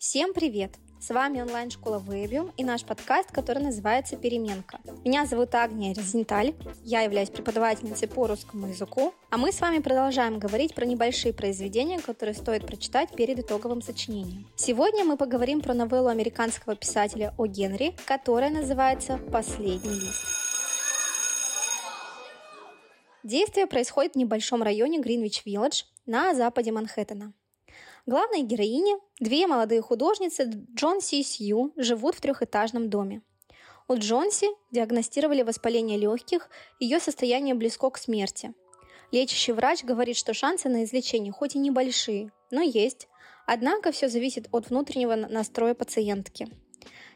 Всем привет! С вами онлайн-школа Webium и наш подкаст, который называется «Переменка». Меня зовут Агния Резенталь, я являюсь преподавательницей по русскому языку, а мы с вами продолжаем говорить про небольшие произведения, которые стоит прочитать перед итоговым сочинением. Сегодня мы поговорим про новеллу американского писателя О. Генри, которая называется «Последний лист». Действие происходит в небольшом районе Гринвич-Виллидж на западе Манхэттена. Главные героини, две молодые художницы Джонси и Сью, живут в трехэтажном доме. У Джонси диагностировали воспаление легких, ее состояние близко к смерти. Лечащий врач говорит, что шансы на излечение хоть и небольшие, но есть. Однако все зависит от внутреннего настроя пациентки.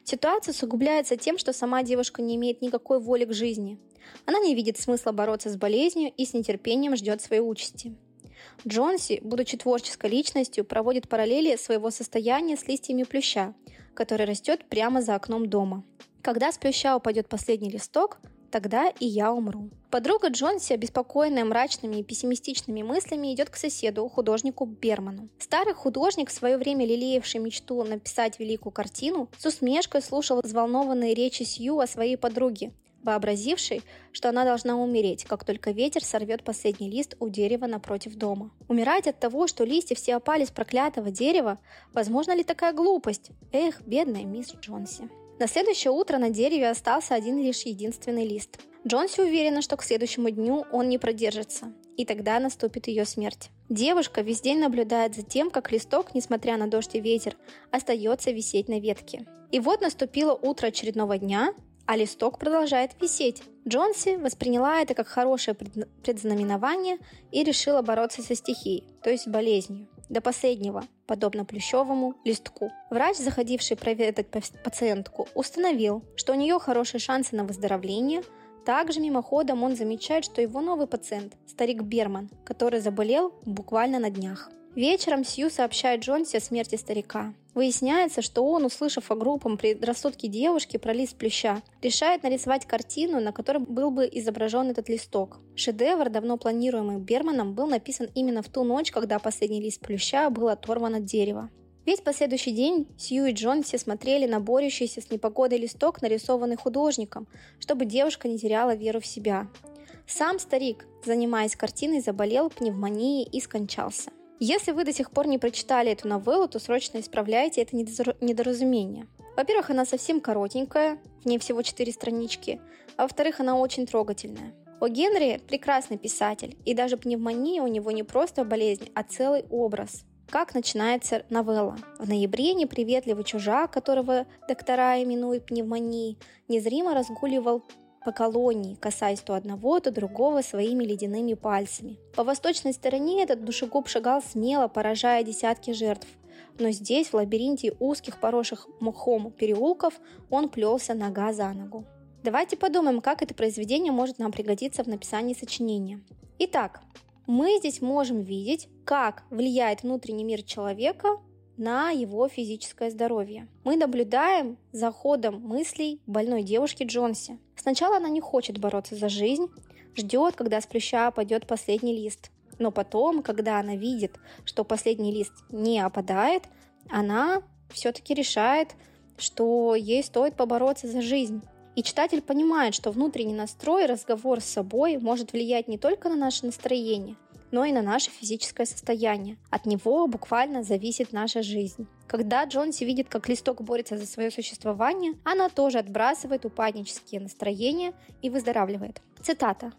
Ситуация усугубляется тем, что сама девушка не имеет никакой воли к жизни. Она не видит смысла бороться с болезнью и с нетерпением ждет своей участи. Джонси, будучи творческой личностью, проводит параллели своего состояния с листьями плюща, который растет прямо за окном дома. Когда с плюща упадет последний листок, тогда и я умру. Подруга Джонси, обеспокоенная мрачными и пессимистичными мыслями, идет к соседу, художнику Берману. Старый художник, в свое время лелеявший мечту написать великую картину, с усмешкой слушал взволнованные речи Сью о своей подруге, вообразивший, что она должна умереть, как только ветер сорвет последний лист у дерева напротив дома. Умирать от того, что листья все опали с проклятого дерева, возможно ли такая глупость? Эх, бедная мисс Джонси. На следующее утро на дереве остался один лишь единственный лист. Джонси уверена, что к следующему дню он не продержится, и тогда наступит ее смерть. Девушка весь день наблюдает за тем, как листок, несмотря на дождь и ветер, остается висеть на ветке. И вот наступило утро очередного дня, а листок продолжает висеть. Джонси восприняла это как хорошее предзнаменование и решила бороться со стихией, то есть болезнью, до последнего, подобно плющевому листку. Врач, заходивший проведать пациентку, установил, что у нее хорошие шансы на выздоровление. Также мимоходом он замечает, что его новый пациент – старик Берман, который заболел буквально на днях. Вечером Сью сообщает Джонси о смерти старика. Выясняется, что он, услышав о группам предрассудке девушки про лист плюща, решает нарисовать картину, на которой был бы изображен этот листок. Шедевр, давно планируемый Берманом, был написан именно в ту ночь, когда последний лист плюща был оторван от дерева. Весь последующий день Сью и Джонси смотрели на борющийся с непогодой листок, нарисованный художником, чтобы девушка не теряла веру в себя. Сам старик, занимаясь картиной, заболел пневмонией и скончался. Если вы до сих пор не прочитали эту новеллу, то срочно исправляйте это недоразумение. Во-первых, она совсем коротенькая, в ней всего 4 странички, а во-вторых, она очень трогательная. О Генри прекрасный писатель, и даже пневмония у него не просто болезнь, а целый образ. Как начинается новелла? В ноябре неприветливый чужак, которого доктора именуют пневмонией, незримо разгуливал по колонии, касаясь то одного, то другого своими ледяными пальцами. По восточной стороне этот душегуб шагал смело, поражая десятки жертв. Но здесь, в лабиринте узких, поросших мухом переулков, он плелся нога за ногу. Давайте подумаем, как это произведение может нам пригодиться в написании сочинения. Итак, мы здесь можем видеть, как влияет внутренний мир человека на его физическое здоровье. Мы наблюдаем за ходом мыслей больной девушки Джонси. Сначала она не хочет бороться за жизнь, ждет, когда с плюща опадет последний лист. Но потом, когда она видит, что последний лист не опадает, она все-таки решает, что ей стоит побороться за жизнь. И читатель понимает, что внутренний настрой, разговор с собой может влиять не только на наше настроение, но и на наше физическое состояние. От него буквально зависит наша жизнь. Когда Джонси видит, как листок борется за свое существование, она тоже отбрасывает упаднические настроения и выздоравливает. Цитата.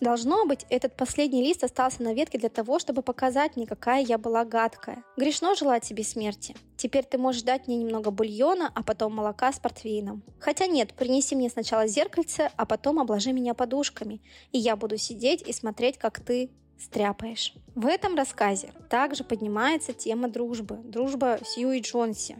«Должно быть, этот последний лист остался на ветке для того, чтобы показать мне, какая я была гадкая. Грешно желать себе смерти. Теперь ты можешь дать мне немного бульона, а потом молока с портвейном. Хотя нет, принеси мне сначала зеркальце, а потом обложи меня подушками, и я буду сидеть и смотреть, как ты стряпаешь. В этом рассказе также поднимается тема дружбы, дружба Сью и Джонси.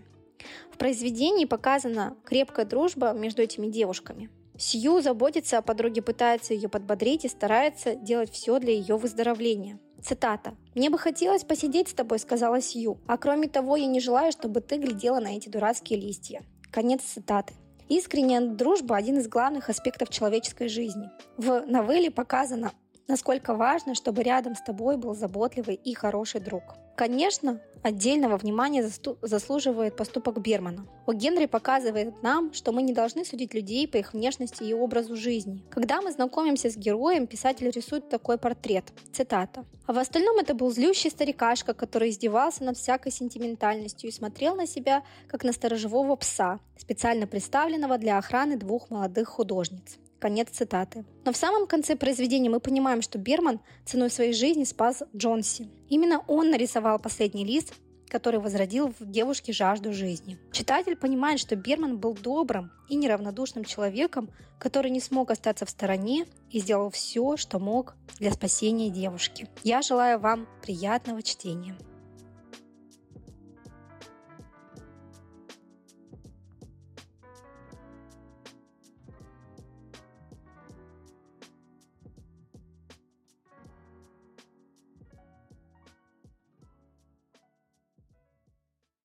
В произведении показана крепкая дружба между этими девушками. Сью заботится о подруге, пытается ее подбодрить и старается делать все для ее выздоровления. Цитата. «Мне бы хотелось посидеть с тобой», — сказала Сью. «А кроме того, я не желаю, чтобы ты глядела на эти дурацкие листья». Конец цитаты. Искренняя дружба – один из главных аспектов человеческой жизни. В новелле показано, насколько важно, чтобы рядом с тобой был заботливый и хороший друг. Конечно, отдельного внимания заслуживает поступок Бермана. О Генри показывает нам, что мы не должны судить людей по их внешности и образу жизни. Когда мы знакомимся с героем, писатель рисует такой портрет. Цитата. А в остальном это был злющий старикашка, который издевался над всякой сентиментальностью и смотрел на себя, как на сторожевого пса, специально представленного для охраны двух молодых художниц. Конец цитаты. Но в самом конце произведения мы понимаем, что Берман ценой своей жизни спас Джонси. Именно он нарисовал последний лист, который возродил в девушке жажду жизни. Читатель понимает, что Берман был добрым и неравнодушным человеком, который не смог остаться в стороне и сделал все, что мог для спасения девушки. Я желаю вам приятного чтения.